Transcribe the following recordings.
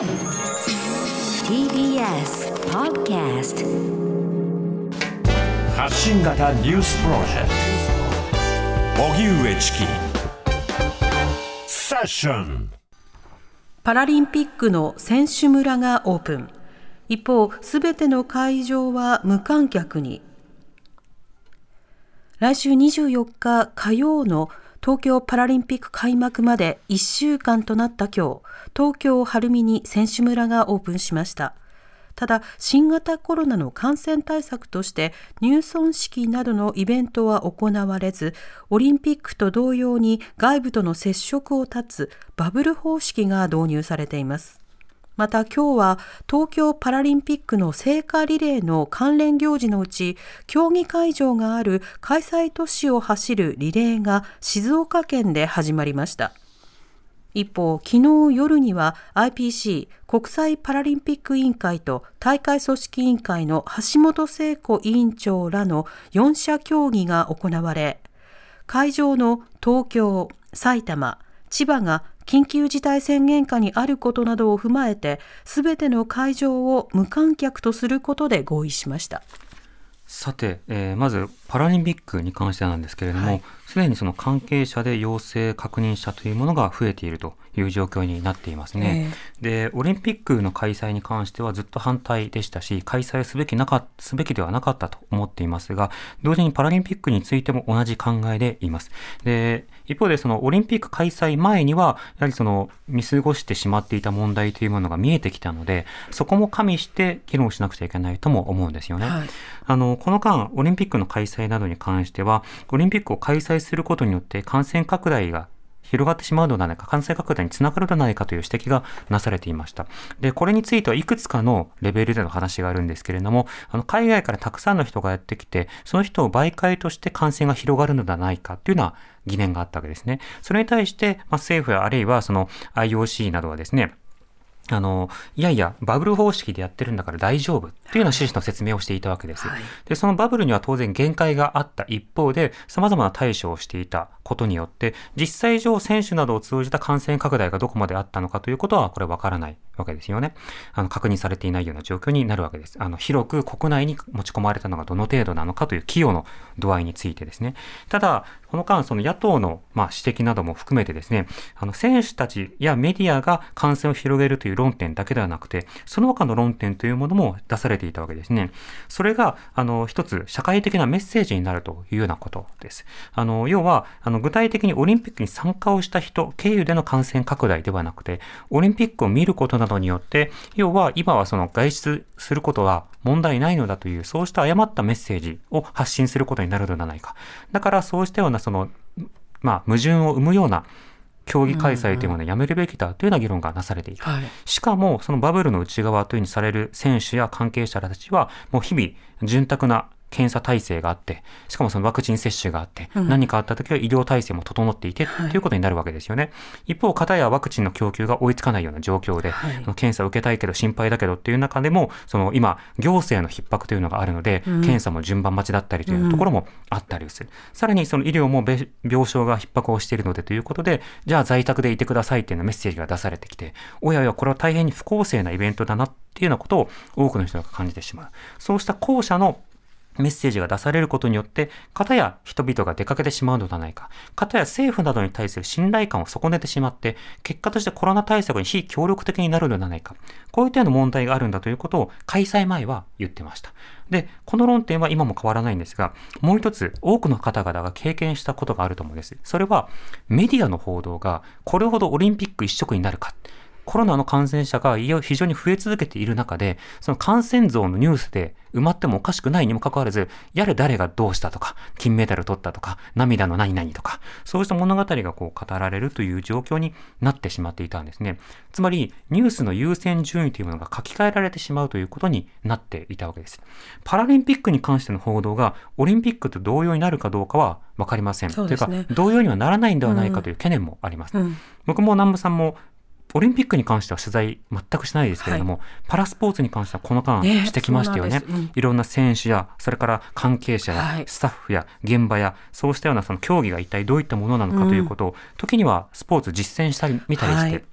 TBS Podcast 発信型ニュースプロジェクト。荻上チキ。セッション。パラリンピックの選手村がオープン。一方すべての会場は無観客に。来週24日火曜の東京パラリンピック開幕まで1週間となった今日、東京晴海に選手村がオープンしました。ただ、新型コロナの感染対策として入村式などのイベントは行われず、オリンピックと同様に外部との接触を断つバブル方式が導入されています。また今日は東京パラリンピックの聖火リレーの関連行事のうち競技会場がある開催都市を走るリレーが静岡県で始まりました。一方、昨日夜には IPC 国際パラリンピック委員会と大会組織委員会の橋本聖子委員長らの4者協議が行われ会場の東京、埼玉、千葉が緊急事態宣言下にあることなどを踏まえて、すべての会場を無観客とすることで合意しました。さて、えー、まずパラリンピックに関してなんですけれども、す、で、にその関係者で陽性確認者というものが増えているという状況になっていますね。えー、で、オリンピックの開催に関してはずっと反対でしたし、開催すべきなかすべきではなかったと思っていますが、同時にパラリンピックについても同じ考えでいます。で、一方でそのオリンピック開催前には、やはりその見過ごしてしまっていた問題というものが見えてきたので、そこも加味して議論しなくちゃいけないとも思うんですよね。はい、あの、この間、オリンピックの開催などに関しては、オリンピックを開催することによって感染拡大が広がってしまうのではないか、感染拡大につながるのではないかという指摘がなされていました。で、これについてはいくつかのレベルでの話があるんですけれども、あの海外からたくさんの人がやってきて、その人を媒介として感染が広がるのではないかというような疑念があったわけですね。それに対して、まあ、政府やあるいはその IOC などはですね、あの、いやいや、バブル方式でやってるんだから大丈夫っていうような趣旨の説明をしていたわけです。はい、で、そのバブルには当然限界があった一方で、様々な対処をしていたことによって、実際上選手などを通じた感染拡大がどこまであったのかということは、これわからないわけですよね。あの、確認されていないような状況になるわけです。あの、広く国内に持ち込まれたのがどの程度なのかという寄与の度合いについてですね。ただ、この間、その野党の、まあ、指摘なども含めてですね、あの、選手たちやメディアが感染を広げるという論点だけではなくて、その他の論点というものも出されていたわけですね。それが、あの、一つ社会的なメッセージになるというようなことです。あの、要は、あの、具体的にオリンピックに参加をした人経由での感染拡大ではなくて、オリンピックを見ることなどによって、要は今はその外出することは問題ないのだという、そうした誤ったメッセージを発信することになるのではないか。だからそうしたようなその、まあ、矛盾を生むような競技開催というものをやめるべきだというような議論がなされていた。はい、しかも、そのバブルの内側というふうにされる選手や関係者たちは、もう日々、潤沢な検査体制があって、しかもそのワクチン接種があって、うん、何かあった時は医療体制も整っていて、はい、ということになるわけですよね。一方、方やワクチンの供給が追いつかないような状況で、はい、検査を受けたいけど心配だけどっていう中でも、その今、行政の逼迫というのがあるので、うん、検査も順番待ちだったりというところもあったりする。うん、さらにその医療も病床が逼迫をしているのでということで、じゃあ在宅でいてくださいっていうようなメッセージが出されてきて、おやおや、これは大変に不公正なイベントだなっていうようなことを多くの人が感じてしまう。そうした後者のメッセージが出されることによって、方や人々が出かけてしまうのではないか、方や政府などに対する信頼感を損ねてしまって、結果としてコロナ対策に非協力的になるのではないか、こういったような問題があるんだということを開催前は言ってました。で、この論点は今も変わらないんですが、もう一つ多くの方々が経験したことがあると思うんです。それはメディアの報道がこれほどオリンピック一色になるか。コロナの感染者が非常に増え続けている中で、その感染増のニュースで埋まってもおかしくないにもかかわらず、やれ誰がどうしたとか、金メダル取ったとか、涙の何々とか、そうした物語がこう語られるという状況になってしまっていたんですね。つまり、ニュースの優先順位というものが書き換えられてしまうということになっていたわけです。パラリンピックに関しての報道が、オリンピックと同様になるかどうかはわかりません。と、ね、いうか、同様にはならないんではないかという懸念もあります。うんうん、僕も南部さんもオリンピックに関しては取材全くしないですけれども、はい、パラスポーツに関してはこの間してきましたよね。ねうん、いろんな選手や、それから関係者や、スタッフや現場や、そうしたようなその競技が一体どういったものなのかということを、うん、時にはスポーツ実践したり、見たりして、はい。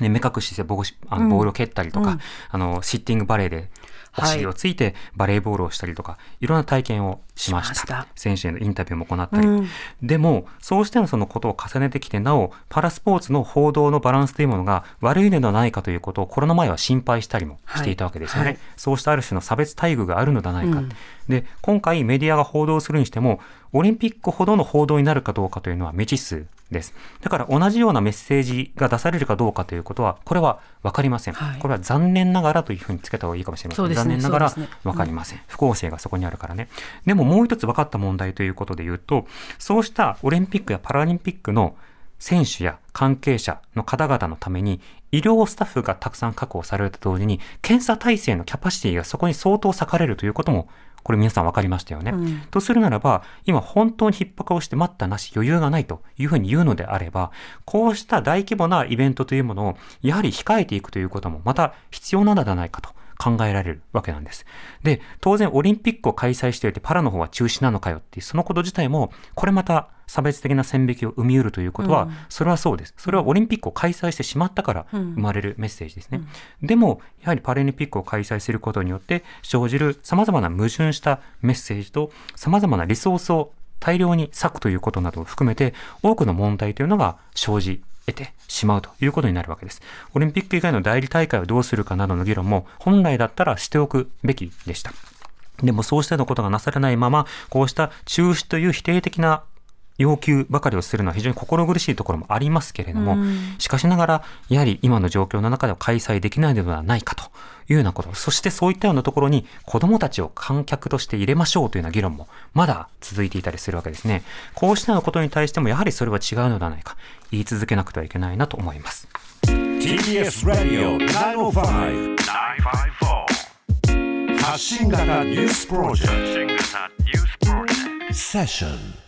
ね、目隠ししてボあのボールを蹴ったりとか、うん。あのシッティングバレーでお尻をついてバレーボールをしたりとか、い、ろんな体験をしました。選手へのインタビューも行ったり、うん。でもそうしてのそのことを重ねてきてなおパラスポーツの報道のバランスというものが悪いのではないかということをコロナ前は心配したりもしていたわけですよね、はい。はいそうしたある種の差別待遇があるのではないか、うん。で今回メディアが報道するにしてもオリンピックほどの報道になるかどうかというのは未知数です。だから同じようなメッセージが出されるかどうかということはこれは分かりません、はい。これは残念ながらというふうにつけた方がいいかもしれません、ね。残念ながら分かりません、不公正がそこにあるからね。でももう一つ分かった問題ということで言うとそうしたオリンピックやパラリンピックの選手や関係者の方々のために医療スタッフがたくさん確保されると同時に検査体制のキャパシティがそこに相当割かれるということもこれ皆さん分かりましたよね。うんとするならば今本当に逼迫をして待ったなし余裕がないというふうに言うのであればこうした大規模なイベントというものをやはり控えていくということもまた必要なのではないかと考えられるわけなんです。で、当然オリンピックを開催しておいてパラの方は中止なのかよっていうそのこと自体もこれまた差別的な線引きを生み得るということは、うんそれはそうです。それはオリンピックを開催してしまったからうん生まれるメッセージですね。でも、やはりパラリンピックを開催することによって生じる様々な矛盾したメッセージと様々なリソースを大量に割くということなどを含めて多くの問題というのが生じ得てしまうということになるわけです。オリンピック以外の代理大会をどうするかなどの議論も本来だったらしておくべきでした。でもそうしたようなことがなされないまま、こうした中止という否定的な要求ばかりをするのは非常に心苦しいところもありますけれども、うんしかしながら、やはり今の状況の中では開催できないのではないかというようなこと、そしてそういったようなところに子供たちを観客として入れましょうというような議論もまだ続いていたりするわけですね。こうしたようなことに対してもやはりそれは違うのではないか、言い続けなくてはいけないなと思います。TBS ラディオ905 954発信型ニュースプロジェクト新型ニュースプロジェクトセッション